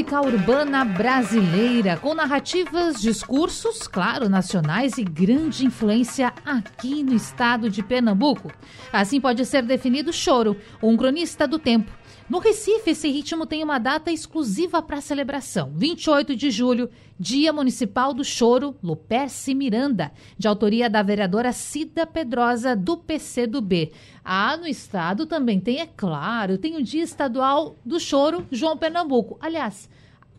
música urbana brasileira, com narrativas, discursos, claro, nacionais e grande influência aqui no estado de Pernambuco. Assim pode ser definido Choro, um cronista do tempo no Recife, esse ritmo tem uma data exclusiva para celebração. 28 de julho, Dia Municipal do Choro, Luperce Miranda, de autoria da vereadora Cida Pedrosa, do PCdoB. Ah, no estado também tem, é claro, tem o Dia Estadual do Choro, João Pernambuco. Aliás,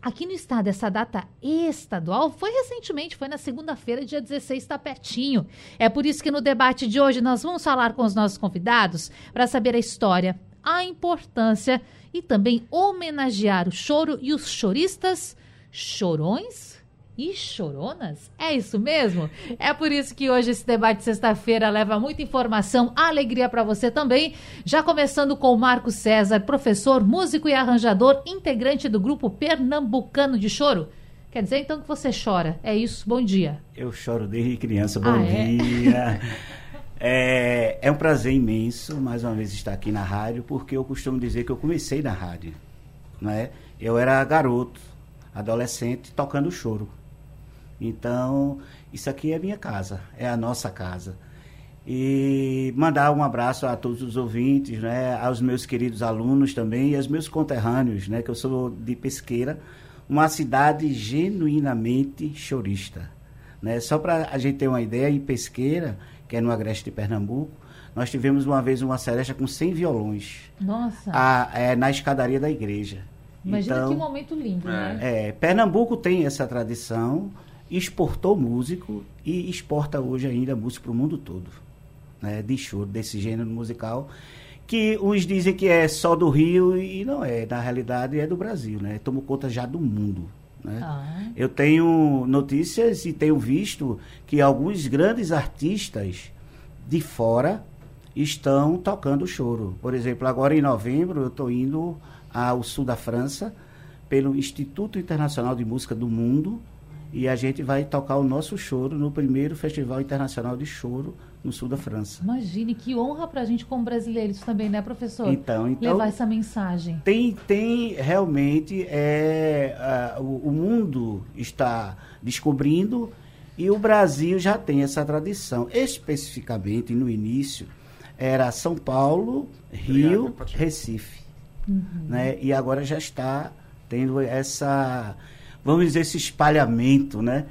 Aqui no estado, essa data estadual foi recentemente, foi na segunda-feira, dia 16, está pertinho. É por isso que no debate de hoje nós vamos falar com os nossos convidados para saber a história, a importância e também homenagear o choro e os choristas chorões e choronas? É isso mesmo? É por isso que hoje esse debate de sexta-feira leva muita informação, alegria para você também. Já começando com o Marco César, professor, músico e arranjador, integrante do grupo Pernambucano de Choro. Quer dizer então que você chora? É isso? Bom dia. Eu choro desde criança. Bom ah, é? dia. É, é um prazer imenso, mais uma vez, estar aqui na rádio, porque eu costumo dizer que eu comecei na rádio. Né? Eu era garoto, adolescente, tocando choro. Então, isso aqui é minha casa, é a nossa casa. E mandar um abraço a todos os ouvintes, né, aos meus queridos alunos também e aos meus conterrâneos, né, que eu sou de Pesqueira, uma cidade genuinamente chorista. Né? Só para a gente ter uma ideia, em Pesqueira, que é no Agreste de Pernambuco, nós tivemos uma vez uma seresta com 100 violões. Nossa! A, é, na escadaria da igreja. Imagina então, que momento lindo, né? É, Pernambuco tem essa tradição, exportou músico e exporta hoje ainda músico para o mundo todo. Né, de choro, desse gênero musical, que uns dizem que é só do Rio e não é. Na realidade é do Brasil, né? Tomou conta já do mundo. Né? Ah. Eu tenho notícias e tenho visto que alguns grandes artistas de fora estão tocando choro. Por exemplo, agora em novembro eu estou indo ao sul da França pelo Instituto Internacional de Música do Mundo e a gente vai tocar o nosso choro no primeiro Festival Internacional de Choro no sul da França. Imagine que honra para a gente como brasileiros também, né, professor? Então, então levar essa mensagem. Tem, tem realmente é, uh, o, o, mundo está descobrindo e o Brasil já tem essa tradição. Especificamente no início era São Paulo, Rio, Obrigado, Recife, uhum. né? E agora já está tendo essa, vamos dizer, esse espalhamento, né?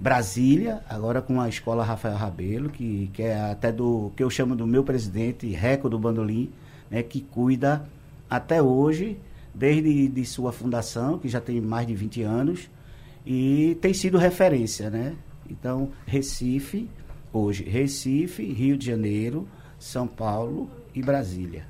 Brasília, agora com a escola Rafael Rabelo, que, que é até do que eu chamo do meu presidente, Reco do Bandolim, né, que cuida até hoje, desde de sua fundação, que já tem mais de 20 anos, e tem sido referência, né? Então, Recife, hoje, Recife, Rio de Janeiro, São Paulo e Brasília.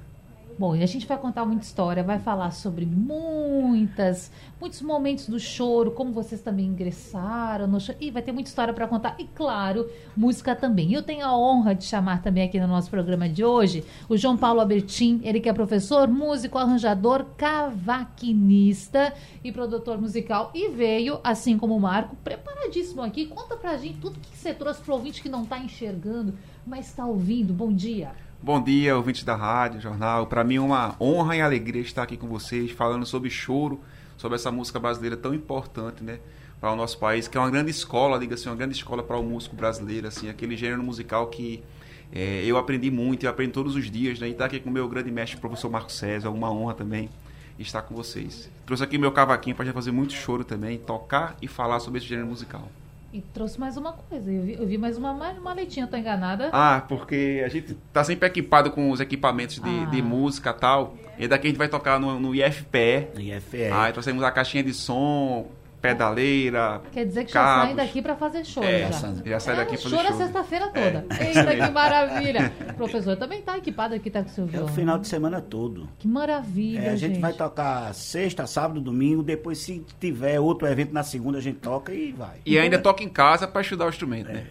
Bom, e a gente vai contar muita história, vai falar sobre muitas, muitos momentos do choro, como vocês também ingressaram no choro. E vai ter muita história para contar. E claro, música também. Eu tenho a honra de chamar também aqui no nosso programa de hoje o João Paulo Albertin, ele que é professor, músico, arranjador, cavaquinista e produtor musical. E veio, assim como o Marco, preparadíssimo aqui. Conta pra gente tudo que você trouxe pro ouvinte que não tá enxergando, mas está ouvindo. Bom dia. Bom dia, ouvintes da rádio, jornal. Para mim é uma honra e alegria estar aqui com vocês, falando sobre choro, sobre essa música brasileira tão importante, né, para o nosso país, que é uma grande escola, diga assim, uma grande escola para o músico brasileiro, assim, aquele gênero musical que é, eu aprendi muito, eu aprendo todos os dias, né, e estar tá aqui com o meu grande mestre, o professor Marco César, uma honra também estar com vocês. Trouxe aqui meu cavaquinho para fazer muito choro também, tocar e falar sobre esse gênero musical. E trouxe mais uma coisa. Eu vi, eu vi mais uma maletinha, tô enganada? Ah, porque a gente tá sempre equipado com os equipamentos de, ah. de música e tal. E daqui a gente vai tocar no, no IFPE. IFPE. Aí trouxemos a caixinha de som, pedaleira. Quer dizer que cabos. já saem daqui para fazer show. É, já. já sai daqui é, para choro show. a sexta-feira toda. Eita, que maravilha. O professor também tá equipado aqui, tá com o seu É o violão. final de semana todo. Que maravilha, É, a gente, gente. vai tocar sexta, sábado, domingo. Depois, se tiver outro evento na segunda, a gente toca e vai. E ainda toca em casa para estudar o instrumento, né?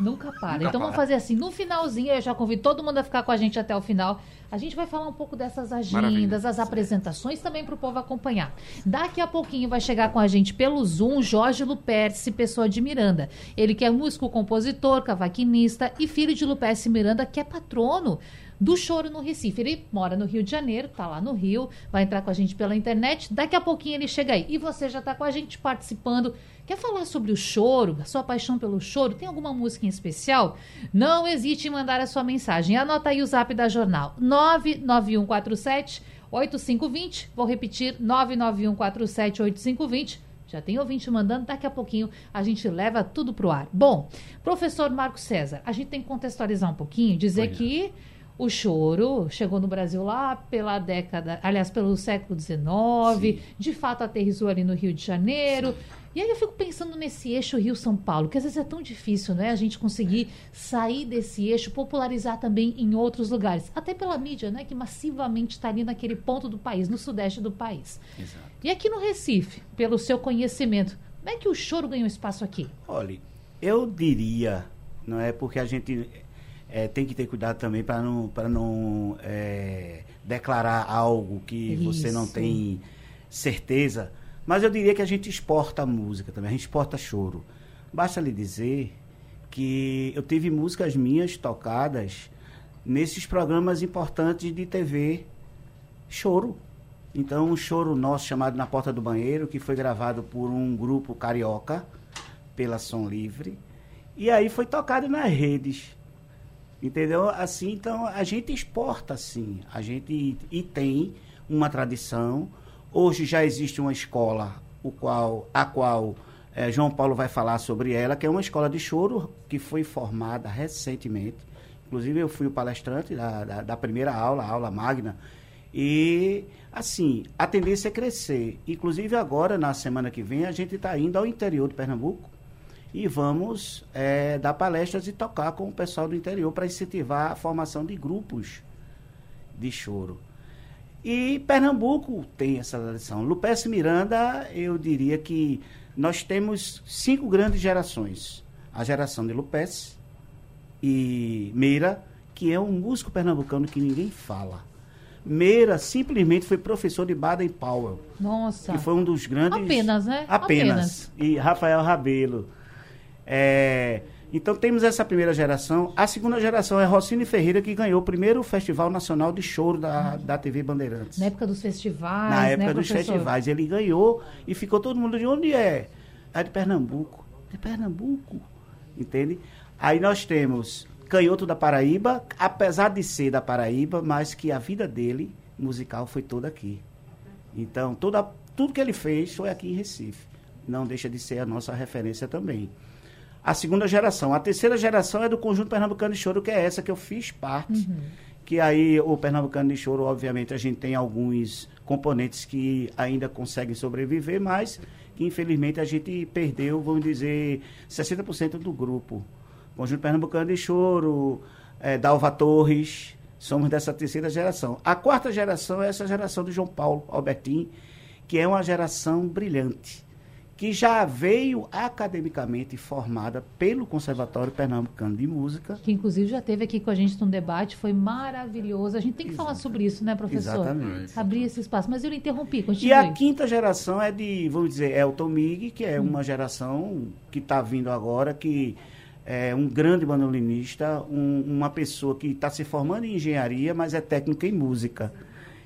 Nunca para. Nunca então vamos para. fazer assim, no finalzinho, eu já convido todo mundo a ficar com a gente até o final. A gente vai falar um pouco dessas agendas, Maravilha. as apresentações também para o povo acompanhar. Daqui a pouquinho vai chegar com a gente pelo Zoom Jorge Luperce, pessoa de Miranda. Ele que é músico, compositor, cavaquinista e filho de Luperce Miranda, que é patrono do choro no Recife. Ele mora no Rio de Janeiro, tá lá no Rio, vai entrar com a gente pela internet. Daqui a pouquinho ele chega aí. E você já tá com a gente participando. Quer falar sobre o choro, a sua paixão pelo choro? Tem alguma música em especial? Não hesite em mandar a sua mensagem. Anota aí o zap da jornal: 99147 8520. Vou repetir: 99147 8520. Já tem ouvinte mandando, daqui a pouquinho a gente leva tudo pro ar. Bom, professor Marco César, a gente tem que contextualizar um pouquinho, dizer Pois é. que o choro chegou no Brasil lá pela década, aliás, pelo século XIX, de fato aterrissou ali no Rio de Janeiro. E aí eu fico pensando nesse eixo Rio-São Paulo, que às vezes é tão difícil, né? A gente conseguir sair desse eixo, popularizar também em outros lugares. Até pela mídia, né? Que massivamente está ali naquele ponto do país, no sudeste do país. Exato. E aqui no Recife, pelo seu conhecimento, como é que o choro ganhou espaço aqui? Olha, eu diria, não é porque a gente é, tem que ter cuidado também para não, pra não é, declarar algo que você não Isso. tem certeza. Mas eu diria que a gente exporta música também, a gente exporta choro. Basta lhe dizer que eu tive músicas minhas tocadas nesses programas importantes de TV choro. Então, um choro nosso chamado Na Porta do Banheiro, que foi gravado por um grupo carioca, pela Som Livre, e aí foi tocado nas redes. Entendeu? Assim, então, a gente exporta, sim. A gente e tem uma tradição. Hoje já existe uma escola, o qual, a qual eh, João Paulo vai falar sobre ela, que é uma escola de choro que foi formada recentemente. Inclusive, eu fui o palestrante da, da, da primeira aula, a aula magna. E, assim, a tendência é crescer. Inclusive, agora, na semana que vem, a gente está indo ao interior de Pernambuco e vamos eh, dar palestras e tocar com o pessoal do interior para incentivar a formação de grupos de choro. E Pernambuco tem essa tradição. Lupécio Miranda, eu diria que nós temos cinco grandes gerações. A geração de Lupécio e Meira, que é um músico pernambucano que ninguém fala. Meira simplesmente foi professor de Baden Powell, Nossa. que foi um dos grandes... Apenas, né? Apenas. E Rafael Rabelo. É, então temos essa primeira geração. A segunda geração é Rocine Ferreira, que ganhou o primeiro Festival Nacional de Choro da, da TV Bandeirantes. Na época dos festivais, Na época né, dos professor? festivais. Ele ganhou e ficou todo mundo de onde é? É de Pernambuco. De Pernambuco. Entende? Aí nós temos Canhoto da Paraíba, apesar de ser da Paraíba, mas que a vida dele musical foi toda aqui. Então, toda, tudo que ele fez foi aqui em Recife. Não deixa de ser a nossa referência também. A segunda geração. A terceira geração é do Conjunto Pernambucano de Choro, que é essa que eu fiz parte. Que aí o Pernambucano de Choro, obviamente, a gente tem alguns componentes que ainda conseguem sobreviver, mas que infelizmente a gente perdeu, vamos dizer, 60% do grupo. Conjunto Pernambucano de Choro, eh, Dalva Torres, somos dessa terceira geração. A quarta geração é essa geração do João Paulo Albertin, que é uma geração brilhante, que já veio academicamente formada pelo Conservatório Pernambucano de Música. Que inclusive já teve aqui com a gente num debate, foi maravilhoso. A gente tem que falar sobre isso, né, professor? Exatamente. Abrir esse espaço. Mas eu lhe interrompi, continue. E a quinta geração é de, vamos dizer, Elton Mig, que é uma geração que está vindo agora, que é um grande bandolinista, um- uma pessoa que está se formando em engenharia, mas é técnica em música.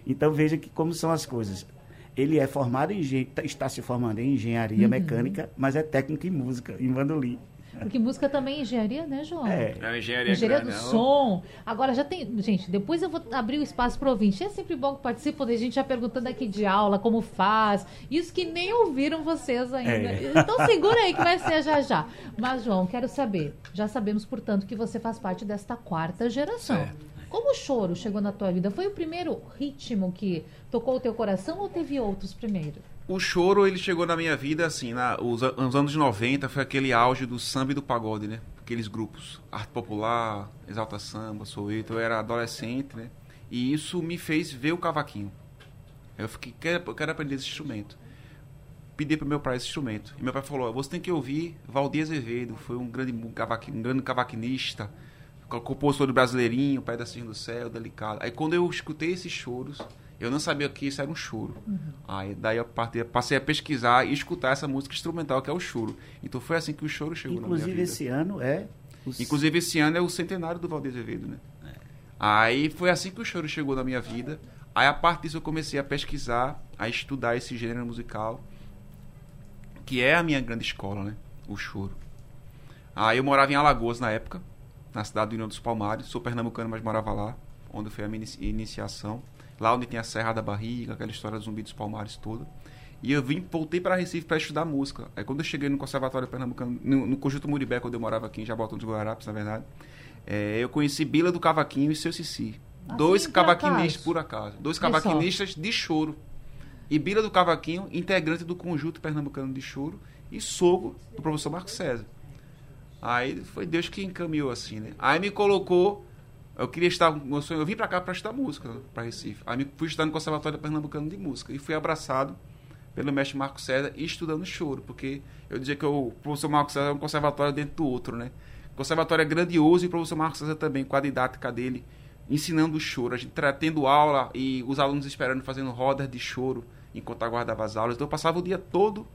Então veja que como são as coisas. Ele é formado em engen- está se formando em engenharia mecânica, mas é técnico em música, em bandolim. Porque música também é engenharia, né, João? É. É uma engenharia, Engenharia do grande, né? som. Agora já tem. Gente, depois eu vou abrir o espaço para ouvinte. É sempre bom que participam, a gente já perguntando aqui de aula, como faz. Isso que nem ouviram vocês ainda. É. Então segura aí que vai ser já já. Mas, João, quero saber. Já sabemos, portanto, que você faz parte desta quarta geração. Certo. Como o choro chegou na tua vida? Foi o primeiro ritmo que tocou o teu coração ou teve outros primeiro? O choro, ele chegou na minha vida, assim, na, os, nos anos 90, foi aquele auge do samba e do pagode, né? Aqueles grupos, Arte Popular, Exalta Samba, Soweto, eu era adolescente, né? E isso me fez ver o cavaquinho. Eu fiquei, quero, quero aprender esse instrumento. Pedi para meu pai esse instrumento. E meu pai falou, você tem que ouvir Valdir Azevedo, foi um grande, um, cavaqui, um grande cavaquinista, compositor do Brasileirinho, Pedacinho do Céu, Delicado. Aí quando eu escutei esses choros, eu não sabia que isso era um choro. Uhum. Aí daí eu passei a pesquisar e escutar essa música instrumental que é o choro. Então foi assim que o choro chegou Inclusive, na minha vida. esse ano é. Os... Inclusive esse ano é o centenário do Valdir Azevedo, né? É. Aí foi assim que o choro chegou na minha vida. Aí a partir disso eu comecei a pesquisar, a estudar esse gênero musical, que é a minha grande escola, né? O choro. Aí eu morava em Alagoas na época, na cidade do União dos Palmares. Sou pernambucano, mas morava lá, onde foi a minha iniciação. Lá onde tem a Serra da Barriga, aquela história do Zumbi dos Palmares toda. E eu vim, voltei para Recife para estudar música. Aí quando eu cheguei no Conservatório Pernambucano, no, no Conjunto Muribé, quando eu morava aqui em Jabotão dos Guararapes, na verdade, é, eu conheci Bila do Cavaquinho e seu Cici. Assim, dois cavaquinistas, por acaso. Dois cavaquinistas de choro. E Bila do Cavaquinho, integrante do Conjunto Pernambucano de Choro, e sogro do professor Marcos César. Aí foi Deus que encaminhou assim, né? Aí me colocou eu queria estar, meu sonho, eu vim para cá para estudar música, para Recife. Aí fui estudar no Conservatório Pernambucano de Música e fui abraçado pelo mestre Marco César e estudando choro, porque eu dizia que o professor Marco César é um conservatório dentro do outro, né? O conservatório é grandioso e o professor Marco César também, com a didática dele, ensinando choro, a gente tendo aula e os alunos esperando, fazendo rodas de choro enquanto aguardava as aulas. Então eu passava o dia todo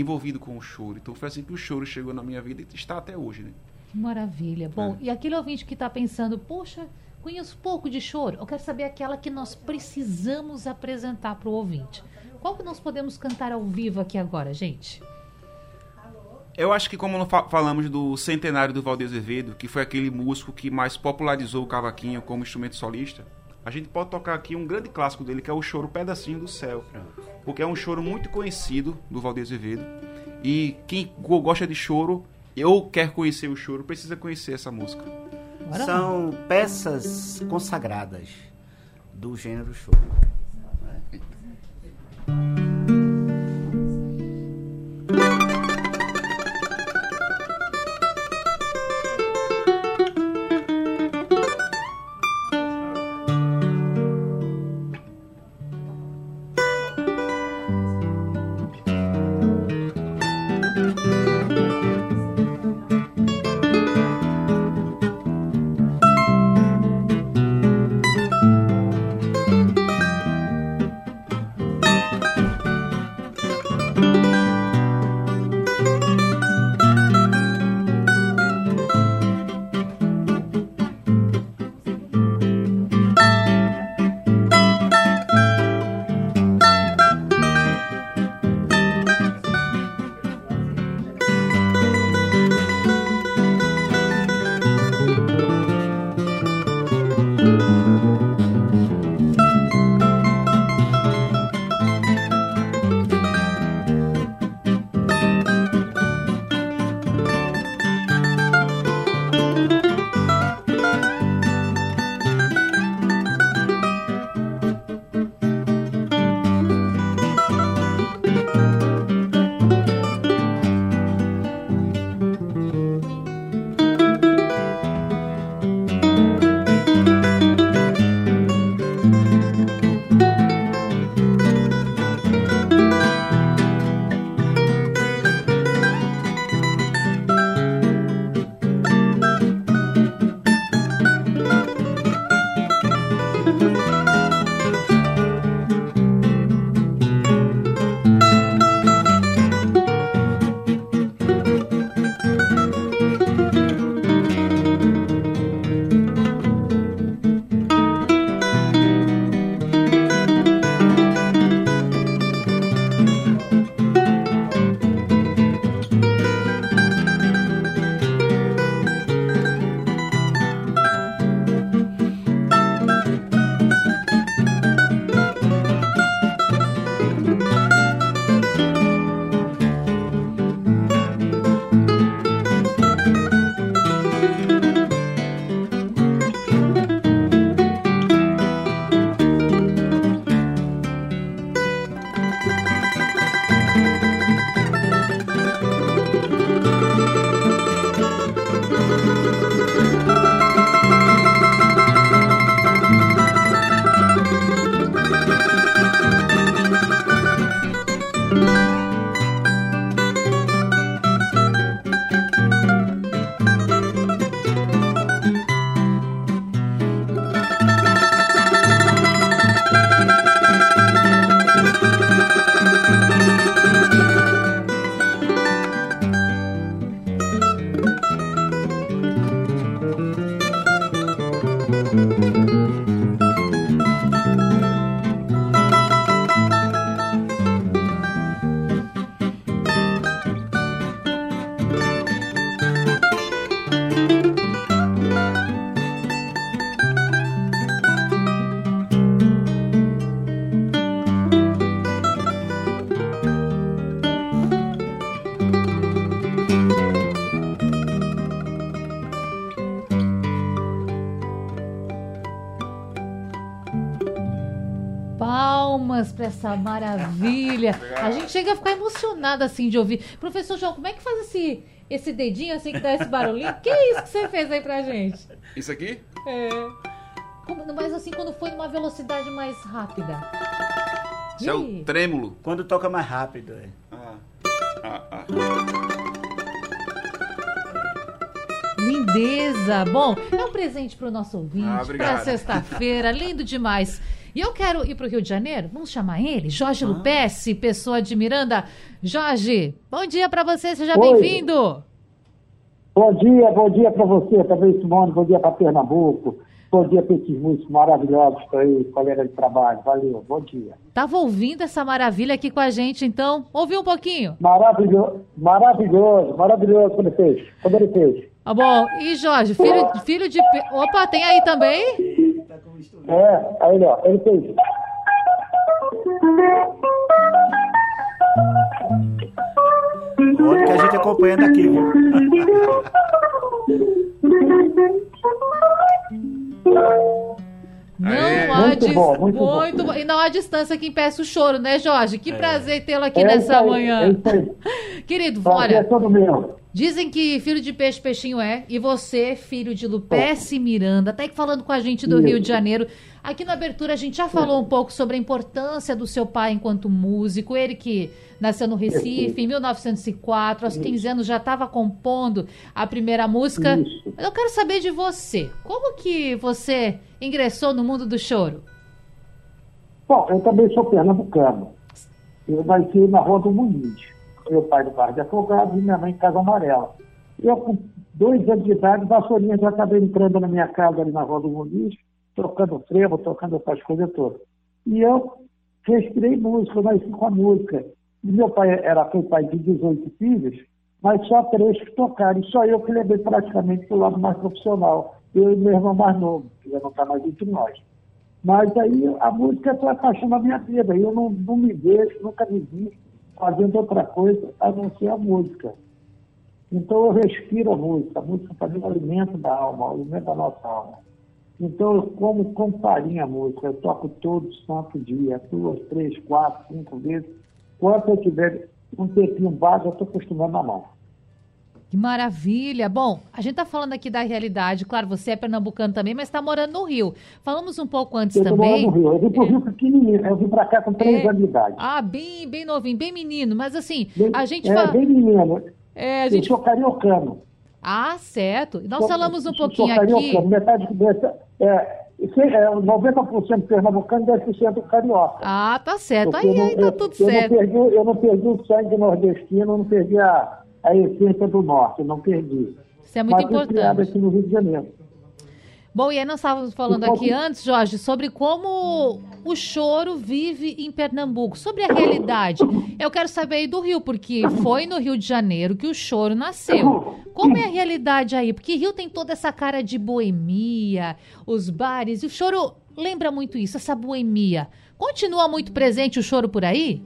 envolvido com o choro. Então foi assim que o choro chegou na minha vida e está até hoje, né? Que maravilha. Bom, é. e aquele ouvinte que está pensando, poxa, conheço pouco de choro, eu quero saber aquela que nós precisamos apresentar para o ouvinte. Qual que nós podemos cantar ao vivo aqui agora, gente? Eu acho que como falamos do centenário do Valdir Azevedo, que foi aquele músico que mais popularizou o cavaquinho como instrumento solista, a gente pode tocar aqui um grande clássico dele, que é o choro Pedacinho do Céu. Porque é um choro muito conhecido do Valdir Azevedo. E quem gosta de choro ou quer conhecer o choro, precisa conhecer essa música. São peças consagradas do gênero choro. Maravilha. A gente chega a ficar emocionada assim de ouvir. Professor João, como é que faz esse, esse dedinho assim que dá esse barulhinho? Que é isso que você fez aí pra gente? Isso aqui? É. Como- Mas assim, quando foi numa velocidade mais rápida. Isso é o trêmulo. Quando toca mais rápido. É. Ah, ah, ah. Lindeza! Bom, é um presente para o nosso ouvinte, Ah, para sexta-feira, lindo demais. E eu quero ir para o Rio de Janeiro, vamos chamar ele, Jorge Ah. Lupessi, pessoa de Miranda. Jorge, bom dia para você, seja bem-vindo. Bom dia, bom dia para você também, Simone. Bom dia para Pernambuco. Bom dia para esses músicos maravilhosos que estão aí, colega de trabalho. Valeu, bom dia. Tava ouvindo essa maravilha aqui com a gente, então, ouviu um pouquinho? Maravilhoso, maravilhoso, maravilhoso quando ele fez. Quando ele fez. Tá bom, e Jorge, filho, filho de... Opa, tem aí também? É, aí, ó, ele fez. Olha que a gente acompanha daqui, viu? Não Aê. há Muito dis- bom, muito bom. muito bom. E não há distância que impeça o choro, né, Jorge? Que prazer tê-lo aqui É nessa aí, manhã. É. Querido, Prazer é olha, todo meu. Dizem que filho de peixe, peixinho é, e você, filho de Lupece Miranda, tá aí falando com a gente do. Rio de Janeiro. Aqui na abertura a gente já falou um pouco sobre a importância do seu pai enquanto músico, ele que nasceu no Recife em 1904, aos 15 anos já estava compondo a primeira música. Eu quero saber de você, como que você ingressou no mundo do choro? Bom, eu também sou pernambucano. Eu nasci na Rua do Muniz. Meu pai do bar de Afogados e minha mãe em Casa Amarela. Eu, com dois anos de idade, vassourinha já estava entrando na minha casa ali na Rua do Muniz, tocando frevo, tocando essas coisas todas. E eu respirei música, eu nasci com a música. E meu pai era, foi pai de 18 filhos, mas só três que tocaram. E só eu que levei praticamente para o lado mais profissional. Eu e meu irmão mais novo, que já não está mais entre nós. Mas aí a música foi a paixão da minha vida. Eu não, não me vejo, nunca me vi fazendo outra coisa a não ser a música. Então eu respiro a música. A música para mim é o alimento da alma, o alimento da nossa alma. Então eu como com farinha a música. Eu toco todo santo dia, duas, três, quatro, cinco vezes. Quanto eu tiver um tempinho vago, eu estou acostumando na mão. Que maravilha! Bom, a gente tá falando aqui da realidade. Claro, você é pernambucano também, mas está morando no Rio. Falamos um pouco antes Eu também. no Rio. Eu vim para o Rio pequenininho. Eu vim para cá com três É. anos de idade. Ah, bem, bem novinho, bem menino. Mas assim, Bem- a gente é, fala. bem menino. É, a Eu gente. sou cariocano. Ah, certo. Nós Sou- falamos um sou pouquinho cariocano. aqui. Metade dessa, é, se- é, 90% pernambucano e 10% carioca. Ah, tá certo. Porque Aí, eu aí tá eu- tudo eu certo. Não perdi, eu não perdi o sangue nordestino, eu não perdi a, a essência do norte, não perdi. Isso é muito Mas importante. aqui no Rio de Janeiro. Bom, e aí nós estávamos falando aqui antes, Jorge, sobre como o choro vive em Pernambuco, sobre a realidade. Eu quero saber aí do Rio, porque foi no Rio de Janeiro que o choro nasceu. Como é a realidade aí? Porque Rio tem toda essa cara de boemia, os bares, e o choro lembra muito isso, essa boemia. Continua muito presente o choro por aí?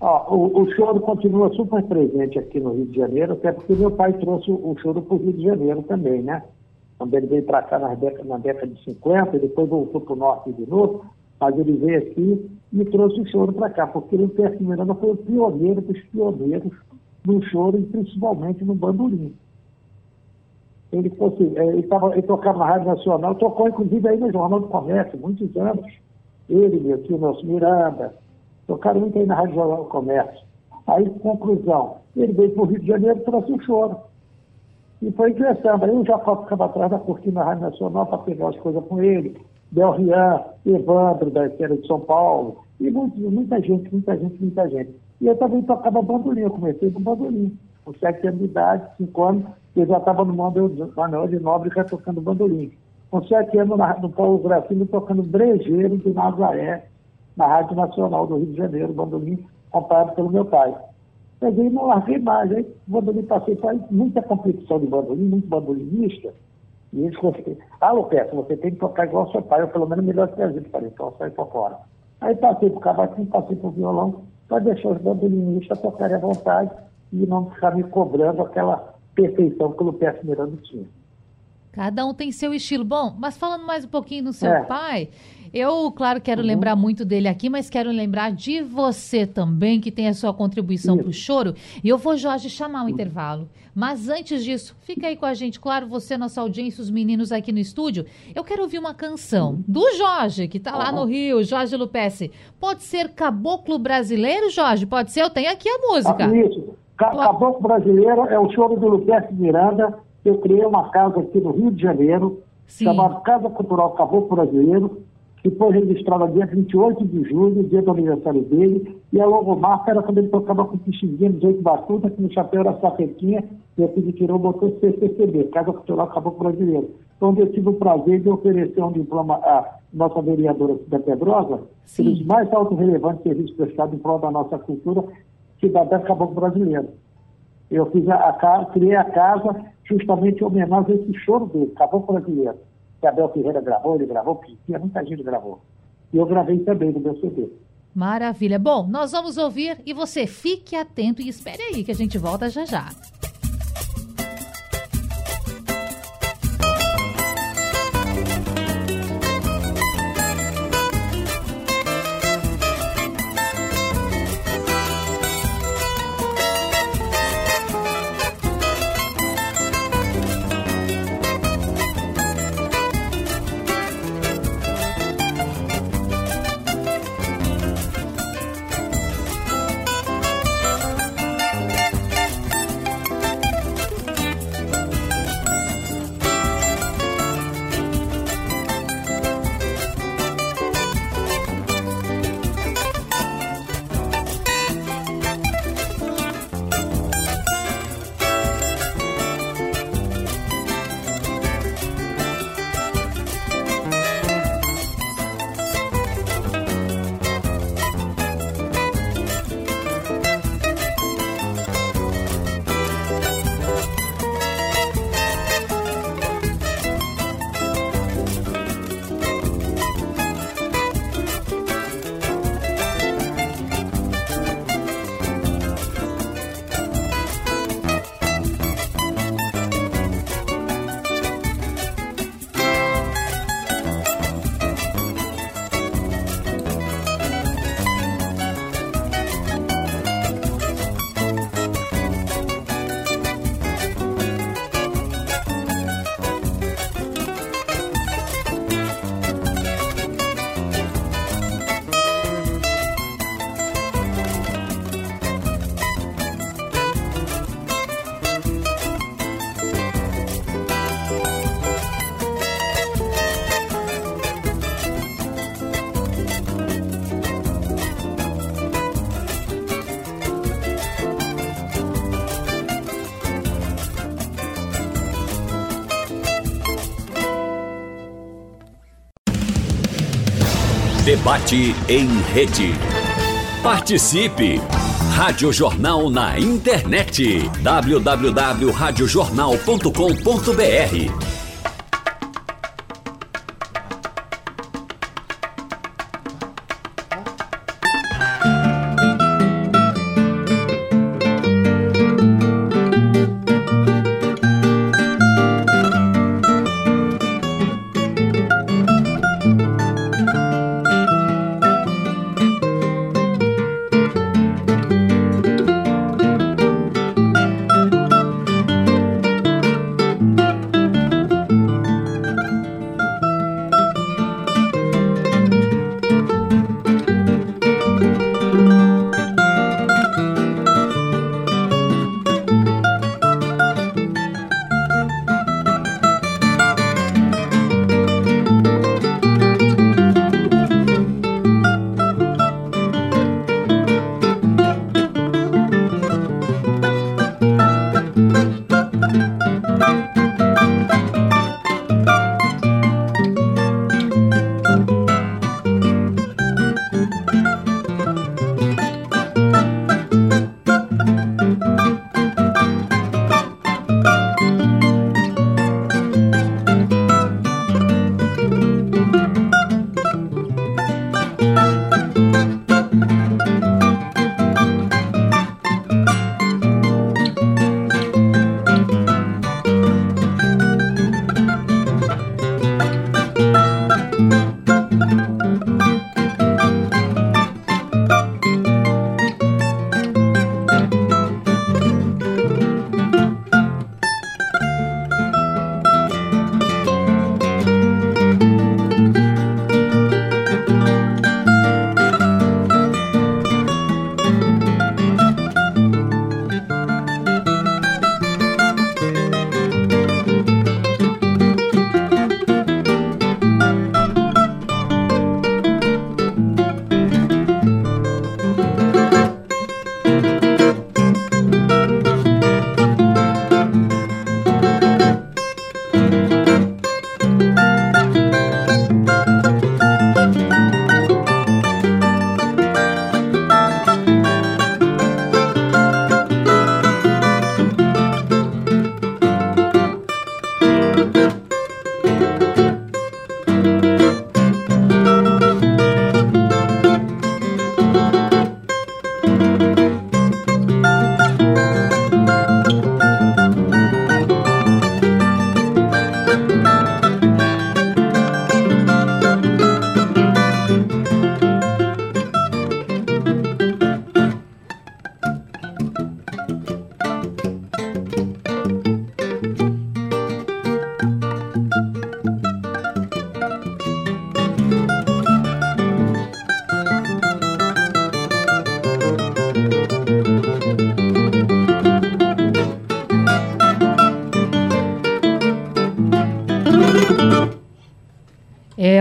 O, o choro continua super presente aqui no Rio de Janeiro, até porque meu pai trouxe o, o choro para o Rio de Janeiro também, né? Quando ele veio para cá na década, na década de 50, depois voltou para o norte de novo, mas ele veio aqui e trouxe o choro para cá, porque ele, Percy Miranda, foi o pioneiro dos pioneiros no choro e principalmente no bandolim. Ele, fosse, eh, ele, tava, ele tocava na Rádio Nacional, tocou inclusive aí no Jornal do Comércio, muitos anos. Ele, meu tio Nelson Miranda, tocaram muito aí na Rádio Jornal do Comércio. Aí, conclusão, ele veio para o Rio de Janeiro e trouxe o choro. E foi crescendo. Aí o Jacó ficava atrás da cortina da Rádio Nacional para pegar as coisas com ele. Del Rian, Evandro, da que era de São Paulo. E muito- muita gente, muita gente, muita gente. E eu também tocava bandolim. Eu comecei com bandolim. Com sete anos de idade, cinco anos, eu já estava no Manuel de Nóbrega tocando bandolim. Com sete anos, no Paulo Grafino, tocando brejeiro de Nazaré, na Rádio Nacional do Rio de Janeiro, bandolim comprado pelo meu pai. Peguei e não larguei mais. Aí, bandolim passei por aí, muita competição de bandolim, muito bandolinista. E eles conseguiram. Ah, Lupeto, você tem que tocar igual seu pai, ou pelo menos melhor que a gente. Falei, então sai para fora. Aí passei pro cavaquinho, passei pro violão, para deixar os bandolinistas tocarem à vontade e não ficar me cobrando aquela perfeição que o Lupeto Miranda tinha. Cada um tem seu estilo. Bom, mas falando mais um pouquinho no seu É. pai, Eu, claro, quero uhum. lembrar muito dele aqui, mas quero lembrar de você também, que tem a sua contribuição para o choro. E eu vou, Jorge, chamar o um intervalo. Mas antes disso, fica aí com a gente. Claro, você, nossa audiência, os meninos aqui no estúdio. Eu quero ouvir uma canção do Jorge, que está lá no Rio, Jorge Lupesse. Pode ser Caboclo Brasileiro, Jorge? Pode ser? Eu tenho aqui a música. Ah, isso. Caboclo Brasileiro é o choro do Lupesse Miranda. Eu criei uma casa aqui no Rio de Janeiro, chamada Casa Cultural Caboclo Brasileiro que foi registrada dia 28 de julho, dia do aniversário dele, e a logomarca era quando ele tocava com o Pixinguinha oito batutas, que no chapéu era sapequinha, e aqui de tirou botou CCCB, Casa Cultural Caboclo Brasileiro. Onde eu tive o prazer de oferecer um diploma à nossa vereadora da Pedrosa, pelos mais altos relevantes serviços prestados em prol da nossa cultura cidadã Caboclo Brasileiro. Eu fiz a, a, criei a casa justamente em homenagem a esse choro dele, Caboclo Brasileiro que Abel Ferreira gravou, ele gravou, Pitinha, muita gente gravou. E eu gravei também no meu CD. Maravilha. Bom, nós vamos ouvir e você fique atento e espere aí que a gente volta já já. Debate em rede. Participe! Rádio Jornal na internet. www.radiojornal.com.br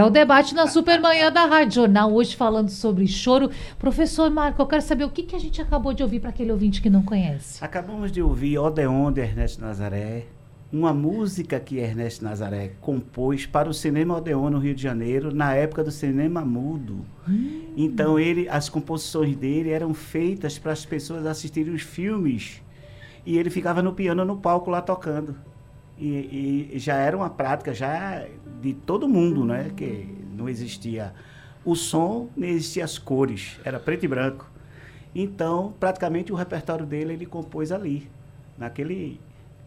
É o debate na Supermanhã da Rádio Jornal, hoje falando sobre choro. Professor Marco, eu quero saber o que, que a gente acabou de ouvir para aquele ouvinte que não conhece. Acabamos de ouvir Odeon de Ernesto Nazaré, uma música que Ernesto Nazaré compôs para o Cinema Odeon no Rio de Janeiro, na época do cinema mudo. Hum. Então ele, as composições dele eram feitas para as pessoas assistirem os filmes e ele ficava no piano no palco lá tocando. E, e já era uma prática já de todo mundo, né? Que não existia o som, nem existia as cores, era preto e branco. Então, praticamente o repertório dele ele compôs ali, naquele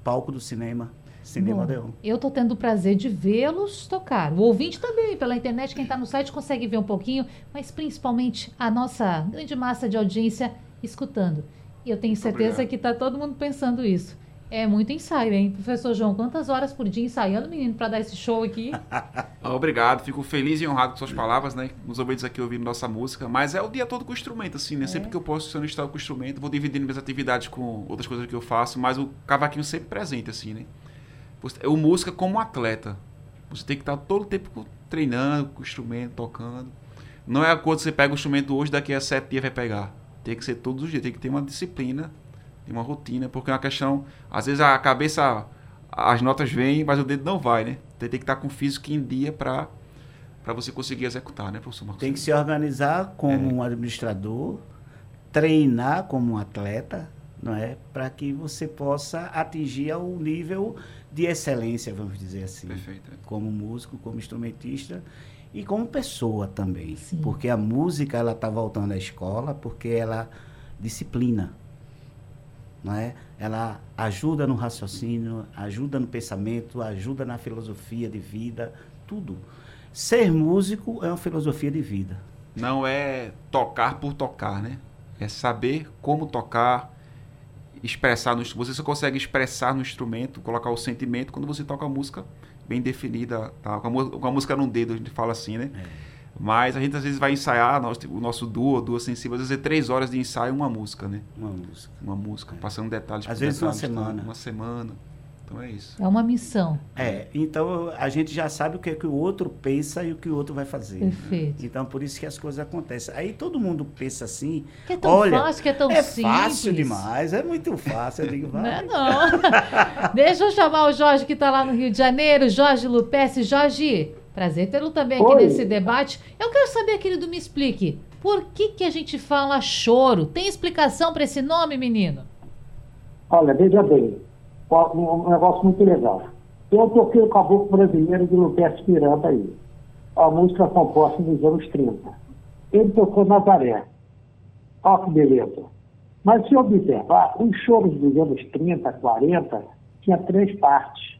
palco do cinema. Cinema Odeon. Eu estou tendo o prazer de vê-los tocar. O ouvinte também, pela internet, quem está no site consegue ver um pouquinho, mas principalmente a nossa grande massa de audiência escutando. E eu tenho certeza Obrigado. que está todo mundo pensando isso. É muito ensaio, hein? Professor João, quantas horas por dia ensaiando, menino, para dar esse show aqui? Obrigado, fico feliz e honrado com suas palavras, né? Os ouvintes aqui ouvindo nossa música. Mas é o dia todo com o instrumento, assim, né? É. Sempre que eu posso, se eu não estar com o instrumento, vou dividindo minhas atividades com outras coisas que eu faço, mas o cavaquinho sempre presente, assim, né? O música como atleta. Você tem que estar todo o tempo treinando com o instrumento, tocando. Não é a coisa que você pega o instrumento hoje, daqui a sete dias vai pegar. Tem que ser todos os dias, tem que ter uma disciplina tem uma rotina, porque é uma questão. Às vezes a cabeça, as notas vêm, mas o dedo não vai, né? Tem que estar com o físico em dia para para você conseguir executar, né, professor Marcos? Tem que se organizar como é. um administrador, treinar como um atleta, não é? Para que você possa atingir o nível de excelência, vamos dizer assim. Perfeito. É. Como músico, como instrumentista e como pessoa também. Sim. Porque a música, ela está voltando à escola, porque ela disciplina é? Ela ajuda no raciocínio, ajuda no pensamento, ajuda na filosofia de vida, tudo. Ser músico é uma filosofia de vida. Não é tocar por tocar, né? É saber como tocar, expressar no Você só consegue expressar no instrumento, colocar o sentimento quando você toca a música bem definida, tá? com, a, com a música num dedo, a gente fala assim, né? É. Mas a gente às vezes vai ensaiar o nosso duo, duo sensível, às vezes é três horas de ensaio uma música, né? Uma música. Uma música, é. passando detalhes Às vezes detalhes, uma semana. Uma semana. Então é isso. É uma missão. É, então a gente já sabe o que, é que o outro pensa e o que o outro vai fazer. Perfeito. Então por isso que as coisas acontecem. Aí todo mundo pensa assim. Que é tão olha, fácil, que é tão é simples. É fácil demais, é muito fácil. Eu digo, vai. Não é não. Deixa eu chamar o Jorge que está lá no Rio de Janeiro, Jorge Lupes. Jorge, Prazer tê-lo também aqui Oi. nesse debate. Eu quero saber, querido, me explique. Por que, que a gente fala choro? Tem explicação para esse nome, menino? Olha, veja bem. Um negócio muito legal. Eu toquei o Caboclo Brasileiro de Lupercio Miranda aí. A música composta nos anos 30. Ele tocou Nazaré. Olha que beleza. Mas se observar, os choros dos anos 30, 40, tinha três partes.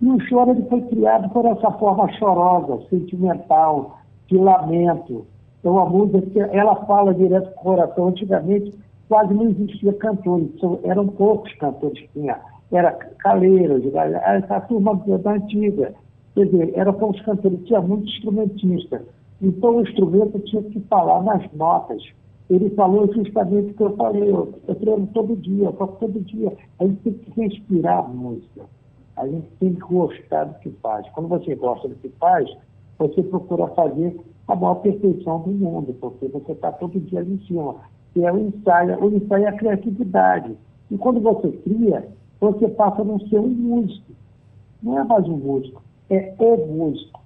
E o choro ele foi criado por essa forma chorosa, sentimental, de lamento. É uma música ela fala direto com o coração. Antigamente quase não existia cantores, eram poucos cantores que tinha. Era Calheiros, essa turma da antiga. Quer dizer, eram poucos cantores, tinha muito instrumentista. Então o instrumento tinha que falar nas notas. Ele falou justamente o que eu falei, eu, treino todo dia, eu toco todo dia. A gente tem que respirar a música. A gente tem que gostar do que faz. Quando você gosta do que faz, você procura fazer a maior perfeição do mundo, porque você está todo dia ali em cima. E é o ensaio, o ensaio é a criatividade. E quando você cria, você passa a não ser um músico. Não é mais um músico, é o músico.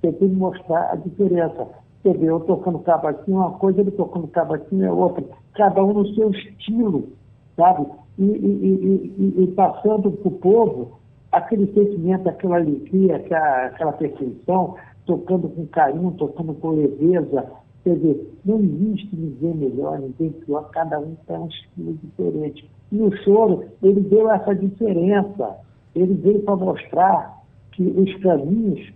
Você tem que mostrar a diferença. Você vê eu tocando cavaquinho, uma coisa, ele tocando cavaquinho é outra. Cada um no seu estilo, sabe? E, e, e, e passando para o povo aquele sentimento, aquela alegria, aquela, aquela perfeição, tocando com carinho, tocando com leveza. Quer dizer, não existe ninguém melhor, ninguém pior, cada um tem um estilo diferente. E o choro, ele deu essa diferença. Ele veio para mostrar que os caminhos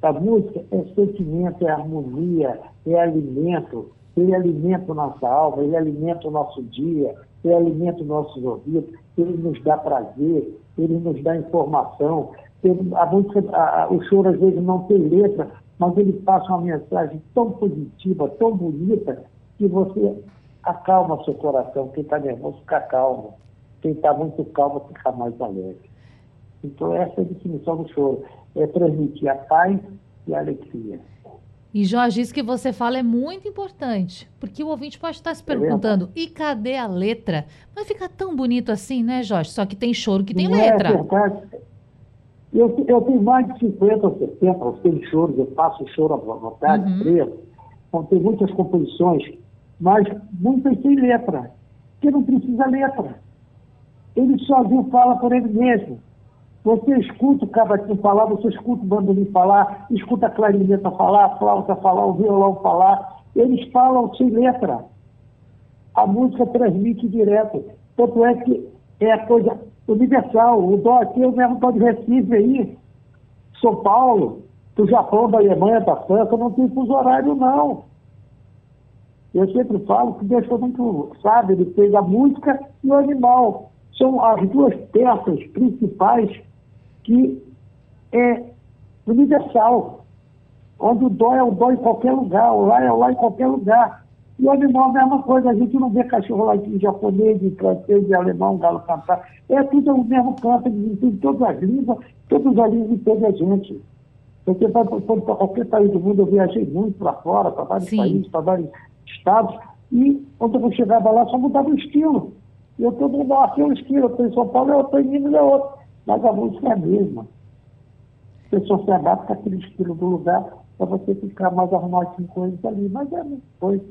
da música é sentimento, é harmonia, é alimento. Ele alimenta a nossa alma, ele alimenta o nosso dia, ele alimenta os nossos ouvidos, ele nos dá prazer, ele nos dá informação. Ele, a música, a, a, o choro às vezes não tem letra, mas ele passa uma mensagem tão positiva, tão bonita, que você acalma seu coração. Quem está nervoso fica calmo. Quem está muito calmo fica mais alegre. Então essa é a definição do choro. É transmitir a paz e alegria. E Jorge, isso que você fala é muito importante, porque o ouvinte pode estar se é perguntando, é e cadê a letra? Mas fica tão bonito assim, né, Jorge? Só que tem choro que tem Não letra. É verdade. Eu, eu tenho mais de 50 ou 70, eu tenho choros, eu faço choro à vontade, uhum. preto. Então, tem muitas composições, mas muitas sem letra, porque não precisa letra. Ele sozinho fala por ele mesmo. Você escuta o cavaquinho falar, você escuta o bandolim falar, escuta a clarineta falar, a flauta falar, o violão falar. Eles falam sem letra. A música transmite direto. Tanto é que é a coisa universal. O dó aqui, eu mesmo estou de Recife aí, São Paulo, do Japão, da Alemanha, da França, não tem fuso horário, não. Eu sempre falo que Deus foi muito sábio, ele fez a música e o animal. São as duas peças principais que é universal, onde o dó é o dó em qualquer lugar, o lá é o lá em qualquer lugar. E o animal é a mesma coisa, a gente não vê cachorro lá em japonês, em francês, em alemão, galo cantar. É tudo o mesmo canto, eles entendem todas as línguas, todas as línguas entendem a gente. Porque para qualquer país do mundo, eu viajei muito para fora, para vários Sim. países, para vários estados, e quando eu chegava lá, só mudava o estilo. Eu todo mundo, aqui é um estilo, eu estou em São Paulo, eu estou em Minas, é outro mas a música é a mesma. A pessoa se adapta àquele estilo do lugar para você ficar mais arrumadinho com eles ali, mas é a mesma coisa.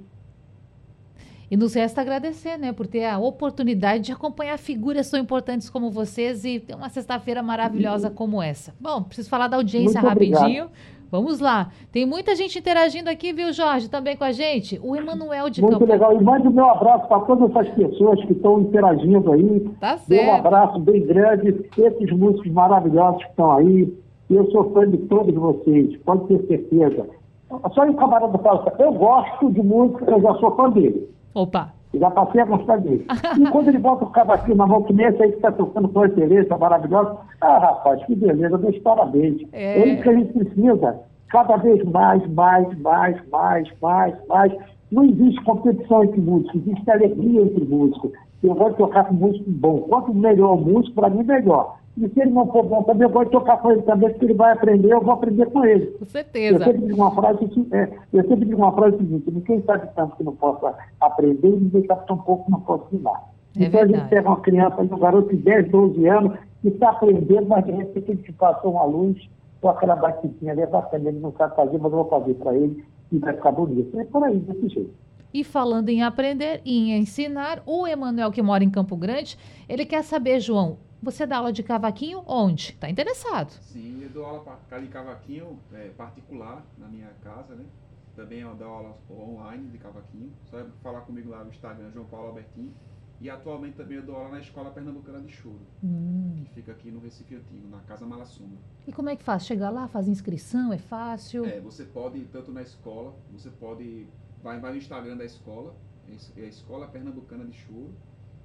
E nos resta agradecer, né, por ter a oportunidade de acompanhar figuras tão importantes como vocês e ter uma sexta-feira maravilhosa como essa. Bom, preciso falar da audiência Muito rapidinho. Obrigado. Vamos lá. Tem muita gente interagindo aqui, viu, Jorge? Também com a gente. O Emanuel de Muito Campo... legal. E mande o meu abraço para todas essas pessoas que estão interagindo aí. Tá certo. Um abraço bem grande. Esses músicos maravilhosos que estão aí. Eu sou fã de todos vocês, pode ter certeza. Só um camarada fala, eu gosto de música, eu já sou fã dele. Opa! Já passei a gostar dele. e quando ele bota o cavaquinho na mão, que nem esse aí que está tocando com excelência, maravilhosa, ah, rapaz, que beleza, meus parabéns. É... é isso que a gente precisa. Cada vez mais, mais, mais, mais, mais, mais. Não existe competição entre músicos, existe alegria entre músicos. Eu de tocar com músico bom. Quanto melhor o músico, para mim, melhor. E se ele não for bom também, eu gosto de tocar com ele também, porque ele vai aprender, eu vou aprender com ele. Com certeza. Eu sempre digo uma frase, é, eu sempre digo uma frase seguinte, ninguém sabe tanto que não possa aprender, e ninguém sabe tão pouco que não possa ensinar. É então verdade. a gente pega uma criança, um garoto de 10, 12 anos, que está aprendendo, mas de repente ele te passou uma luz, com aquela batidinha ali, é bacana, ele não sabe fazer, mas eu vou fazer para ele e vai ficar bonito. É por aí, desse jeito. E falando em aprender e em ensinar, o Emanuel, que mora em Campo Grande, ele quer saber, João, você dá aula de cavaquinho onde? Está interessado? Sim, eu dou aula de cavaquinho é, particular na minha casa, né? Também eu dou aula online de cavaquinho. Só é falar comigo lá no Instagram, João Paulo Albertinho. E atualmente também eu dou aula na Escola Pernambucana de Choro, hum. que fica aqui no Recife Antigo, na Casa Malassuma. E como é que faz? Chega lá, faz inscrição, é fácil? É, você pode, tanto na escola, você pode, vai, vai no Instagram da escola, é a Escola Pernambucana de Choro,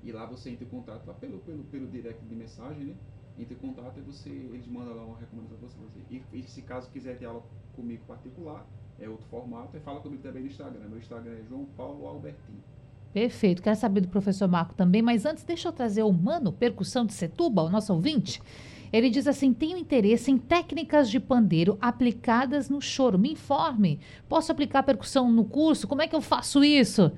e lá você entra em contato lá pelo, pelo, pelo direct de mensagem, né? Entra em contato e você, eles mandam lá uma recomendação para você. E, e, se caso quiser ter aula comigo particular, é outro formato, e fala comigo também no Instagram. Meu Instagram é João Paulo Albertinho. Perfeito. Quero saber do professor Marco também, mas antes deixa eu trazer o Mano Percussão de Setuba, o nosso ouvinte. Ele diz assim: tenho interesse em técnicas de pandeiro aplicadas no choro. Me informe. Posso aplicar percussão no curso? Como é que eu faço isso?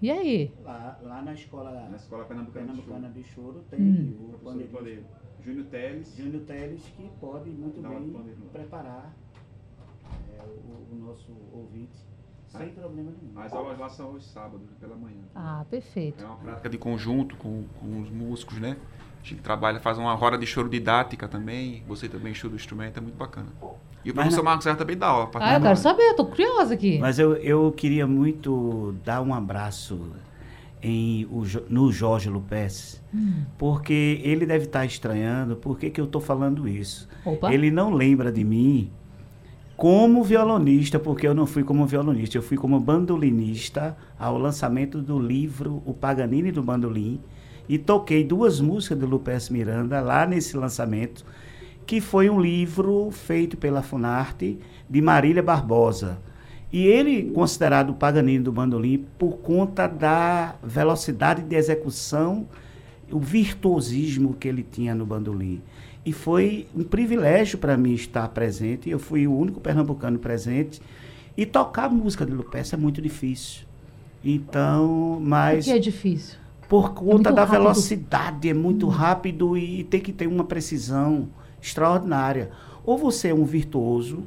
E aí? Lá, lá na escola, na escola Pernambucana, Pernambucana de, Choro, tem hum. o pandeiro. Júnior Teles. Júnior Teles, que pode muito bem preparar é, o, o, nosso ouvinte sem problema nenhum. As aulas lá são aos sábados, pela manhã. Ah, perfeito. É uma prática de conjunto com, com os músicos, né? A gente trabalha, faz uma roda de choro didática também. Você também estuda o instrumento, é muito bacana. E o Mas professor Marcos Serra também dá aula. Ah, eu quero saber, eu tô curiosa aqui. Mas eu, eu queria muito dar um abraço em, o, no Jorge Lupes, hum. porque ele deve estar estranhando por que, que eu estou falando isso. Opa. Ele não lembra de mim como violonista, porque eu não fui como violonista, eu fui como bandolinista ao lançamento do livro O Paganini do Bandolim e toquei duas músicas do Lupes Miranda lá nesse lançamento, que foi um livro feito pela Funarte de Marília Barbosa. E ele considerado o Paganini do bandolim por conta da velocidade de execução o virtuosismo que ele tinha no bandolim. E foi um privilégio para mim estar presente. Eu fui o único pernambucano presente. E tocar música de Lupécio é muito difícil. Então, mas. Por que é difícil? Por conta é da rápido. velocidade, é muito hum. rápido e tem que ter uma precisão extraordinária. Ou você é um virtuoso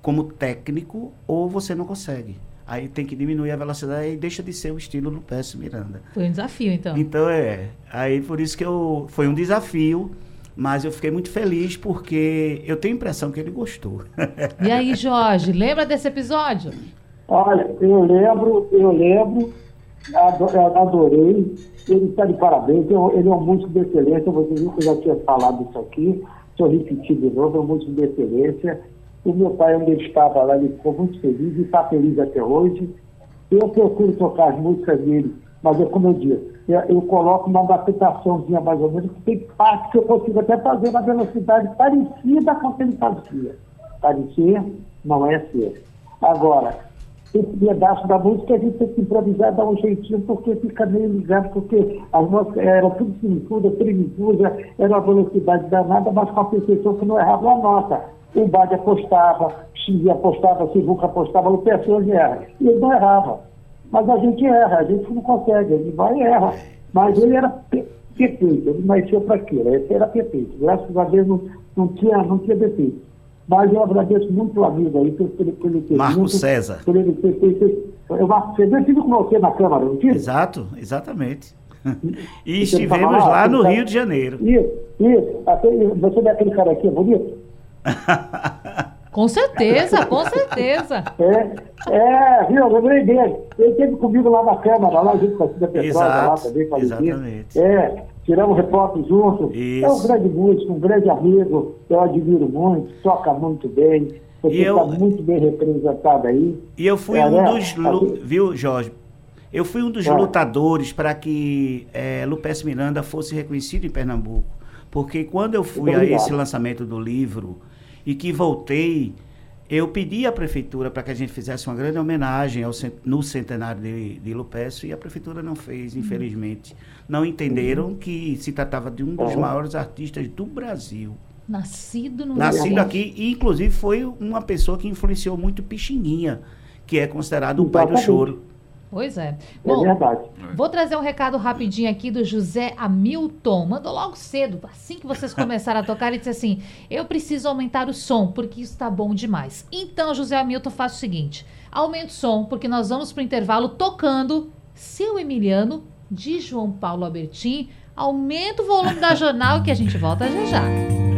como técnico, ou você não consegue. Aí tem que diminuir a velocidade e deixa de ser o estilo do Pécio Miranda. Foi um desafio, então. Então é. Aí por isso que eu. Foi um desafio, mas eu fiquei muito feliz porque eu tenho a impressão que ele gostou. E aí, Jorge, lembra desse episódio? Olha, eu lembro, eu lembro, adorei. Ele está de parabéns, ele é um músico de excelência, você viu que eu já tinha falado isso aqui, estou repetindo de novo, é um músico de excelência o meu pai, onde ele estava lá, ele ficou muito feliz e está feliz até hoje. Eu procuro tocar as músicas dele, mas é como eu disse, eu, eu coloco uma adaptaçãozinha mais ou menos, que tem parte que eu consigo até fazer na velocidade parecida com o que ele fazia. Parecer não é ser. Agora, esse pedaço da música a gente tem que improvisar, dar um jeitinho, porque fica meio ligado, porque as nossas era tudo simituda, primituda, era uma velocidade danada, mas com a percepção que não errava a nota o Bade apostava, X apostava, Sivuca apostava, o Pessoas erra. E ele não errava. Mas a gente erra, a gente não consegue, ele vai e erra. Mas ele era perfeito, ele nasceu para aquilo, esse era perfeito. Graças a Deus não, não, tinha, não tinha defeito. Mas eu agradeço muito o amigo aí por, ele ter Marco muito, César. Por ele ter feito. Eu, Marco César, eu estive com você na Câmara, não tive? Exato, exatamente. E estivemos lá no Rio de Janeiro. Isso, isso. Você vê aquele cara aqui, é bonito? Com certeza, com certeza. É, é viu, eu lembrei dele. Ele esteve comigo lá na Câmara, lá junto com a Cida Petrosa, lá também, Exatamente. É, tiramos reportes juntos. Isso. É um grande músico, um grande amigo, eu admiro muito, toca muito bem. Você está muito bem representado aí. E eu fui é, um né? dos. Assim... Viu, Jorge? Eu fui um dos é. lutadores para que é, Lupes Miranda fosse reconhecido em Pernambuco. Porque quando eu fui a esse lançamento do livro e que voltei, eu pedi à prefeitura para que a gente fizesse uma grande homenagem ao, no centenário de, de Lupécio e a prefeitura não fez, uhum. infelizmente. Não entenderam uhum. que se tratava de um dos uhum. maiores artistas do Brasil. Nascido no Nascido aqui, e inclusive foi uma pessoa que influenciou muito Pichininha, que é considerado o pai do choro. Pois é. é Bom, é verdade. Vou trazer um recado rapidinho aqui do José Hamilton. Mandou logo cedo, assim que vocês começaram a tocar, ele disse assim: Eu preciso aumentar o som, porque isso está bom demais. Então, José Hamilton, faça o seguinte: aumente o som, porque nós vamos para o intervalo tocando Seu Emiliano, de João Paulo Albertin. Aumenta o volume da jornal que a gente volta já já.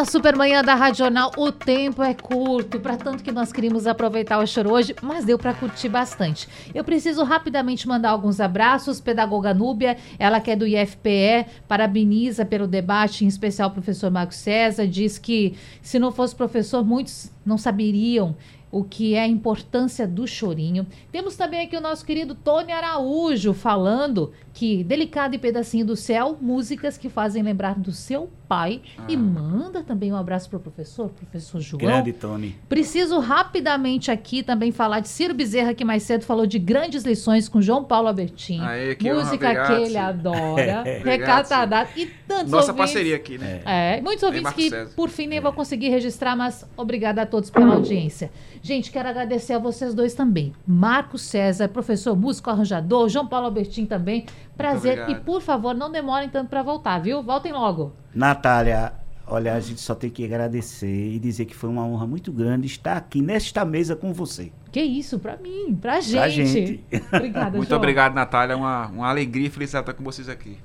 Da Supermanhã da Radional. O tempo é curto, para tanto que nós queríamos aproveitar o choro hoje, mas deu para curtir bastante. Eu preciso rapidamente mandar alguns abraços. Pedagoga Núbia, ela que é do IFPE, parabeniza pelo debate, em especial o professor Marcos César, diz que se não fosse professor, muitos não saberiam o que é a importância do chorinho. Temos também aqui o nosso querido Tony Araújo falando que Delicado e Pedacinho do Céu, músicas que fazem lembrar do seu pai. Ah. E manda também um abraço para o professor, professor João. Grande, Tony. Preciso rapidamente aqui também falar de Ciro Bezerra, que mais cedo falou de grandes lições com João Paulo Albertin. Aê, que música honra, que ele adora. Recatadado. E tantos Nossa ouvintes, parceria aqui, né? É, muitos ouvintes que, César. por fim, nem é. vou conseguir registrar, mas obrigada a todos pela audiência. Gente, quero agradecer a vocês dois também. Marcos César, professor músico arranjador, João Paulo Albertin também. Prazer. E, por favor, não demorem tanto para voltar, viu? Voltem logo. Natália, olha, a gente só tem que agradecer e dizer que foi uma honra muito grande estar aqui nesta mesa com você. Que isso, para mim, pra gente. Pra gente. Obrigada, Muito João. obrigado, Natália. Uma, uma alegria e felicidade estar com vocês aqui.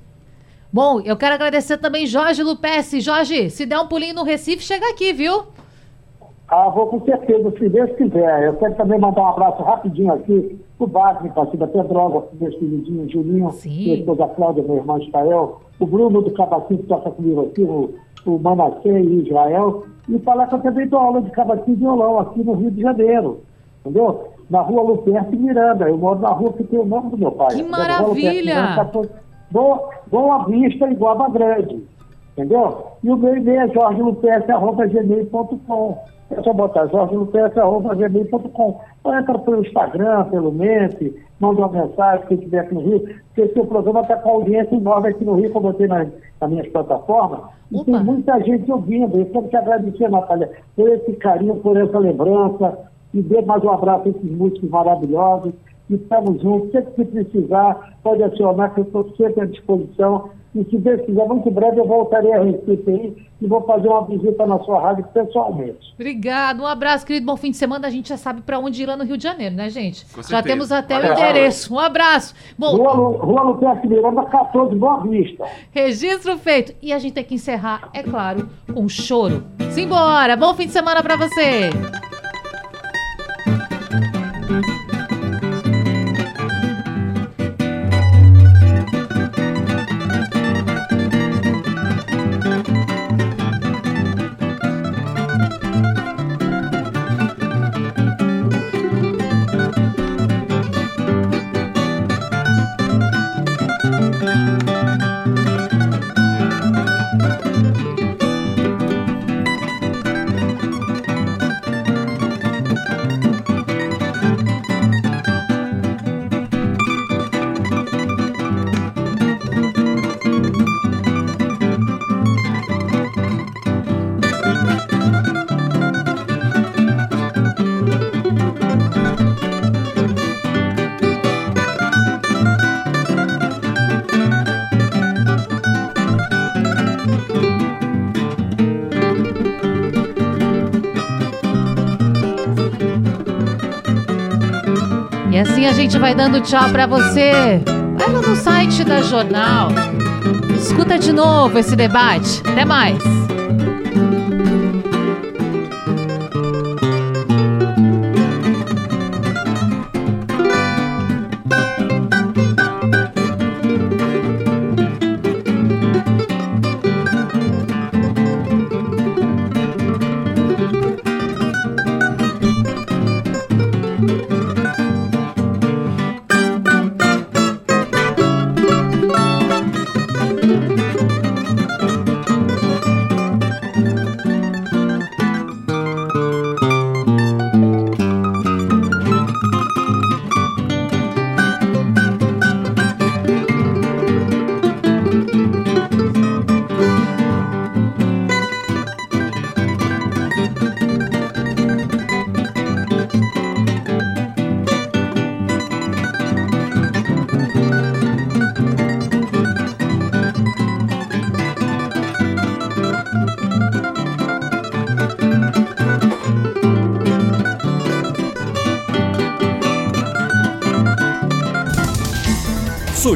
Bom, eu quero agradecer também Jorge Lupes. Jorge, se der um pulinho no Recife, chega aqui, viu? Ah, vou com certeza, se Deus quiser. Eu quero também mandar um abraço rapidinho aqui pro Wagner, parceiro da Pedroga, pro meus queridinhos, Julinho, minha esposa Cláudia, meu irmão Israel, o Bruno do Cabacinho que toca comigo aqui, o, o Manassé e Israel, e falar que eu também dou aula de cavaquinho e violão aqui no Rio de Janeiro, entendeu? Na rua Luperto e Miranda. Eu moro na rua que tem o nome do meu pai. Que maravilha! Boa, Boa Vista e Guaba Grande, entendeu? E o meu e-mail é jorgelupes.gmail.com é só botar jorgelupes.gmail.com ou entra pelo Instagram, pelo Mente, manda uma mensagem, quem estiver aqui no Rio, porque esse programa está com audiência enorme aqui no Rio, como eu botei nas, nas minhas plataformas, e tem muita gente ouvindo. Eu quero te agradecer, Natália, por esse carinho, por essa lembrança, e dê mais um abraço a esses músicos maravilhosos, estamos juntos, sempre que precisar, pode acionar, que eu estou sempre à disposição, e se Deus quiser, muito breve eu voltarei a Recife aí e vou fazer uma visita na sua rádio pessoalmente. Obrigado, um abraço, querido. Bom fim de semana. A gente já sabe para onde ir lá no Rio de Janeiro, né, gente? Com já temos até Valeu. o endereço. Um abraço. Bom, Rua, Rua Luperce Miranda, 14, Boa Vista. registro feito. E a gente tem que encerrar, é claro, com choro. Simbora. Bom fim de semana para você. E assim a gente vai dando tchau pra você. Vai lá no site da Jornal. Escuta de novo esse debate. Até mais.